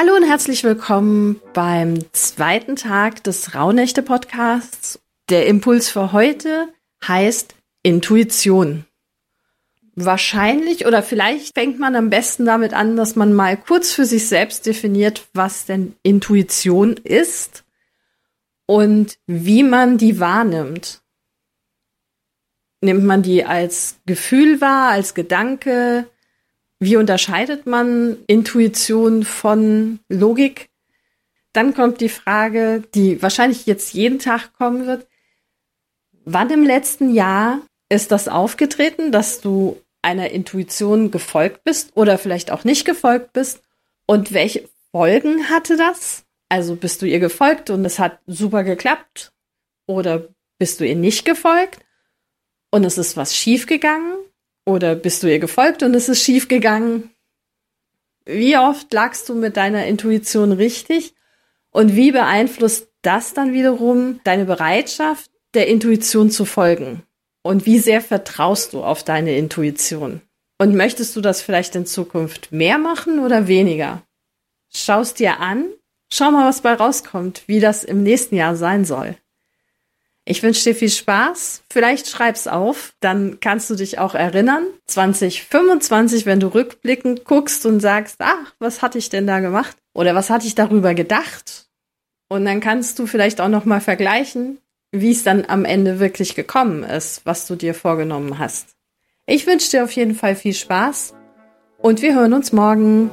Hallo und herzlich willkommen beim zweiten Tag des Rauhnächte Podcasts. Der Impuls für heute heißt Intuition. Wahrscheinlich oder vielleicht fängt man am besten damit an, dass man mal kurz für sich selbst definiert, was denn Intuition ist und wie man die wahrnimmt. Nimmt man die als Gefühl wahr, als Gedanke, wie unterscheidet man Intuition von Logik? Dann kommt die Frage, die wahrscheinlich jetzt jeden Tag kommen wird. Wann im letzten Jahr ist das aufgetreten, dass du einer Intuition gefolgt bist oder vielleicht auch nicht gefolgt bist? Und welche Folgen hatte das? Also bist du ihr gefolgt und es hat super geklappt? Oder bist du ihr nicht gefolgt und es ist was schiefgegangen? Oder bist du ihr gefolgt und es ist schief gegangen? Wie oft lagst du mit deiner Intuition richtig? Und wie beeinflusst das dann wiederum deine Bereitschaft, der Intuition zu folgen? Und wie sehr vertraust du auf deine Intuition? Und möchtest du das vielleicht in Zukunft mehr machen oder weniger? Schaust dir an, schau mal, was bei rauskommt, wie das im nächsten Jahr sein soll. Ich wünsche dir viel Spaß. Vielleicht schreib's auf, dann kannst du dich auch erinnern. 2025, wenn du rückblickend guckst und sagst, ach, was hatte ich denn da gemacht? Oder was hatte ich darüber gedacht? Und dann kannst du vielleicht auch noch mal vergleichen, wie es dann am Ende wirklich gekommen ist, was du dir vorgenommen hast. Ich wünsche dir auf jeden Fall viel Spaß und wir hören uns morgen.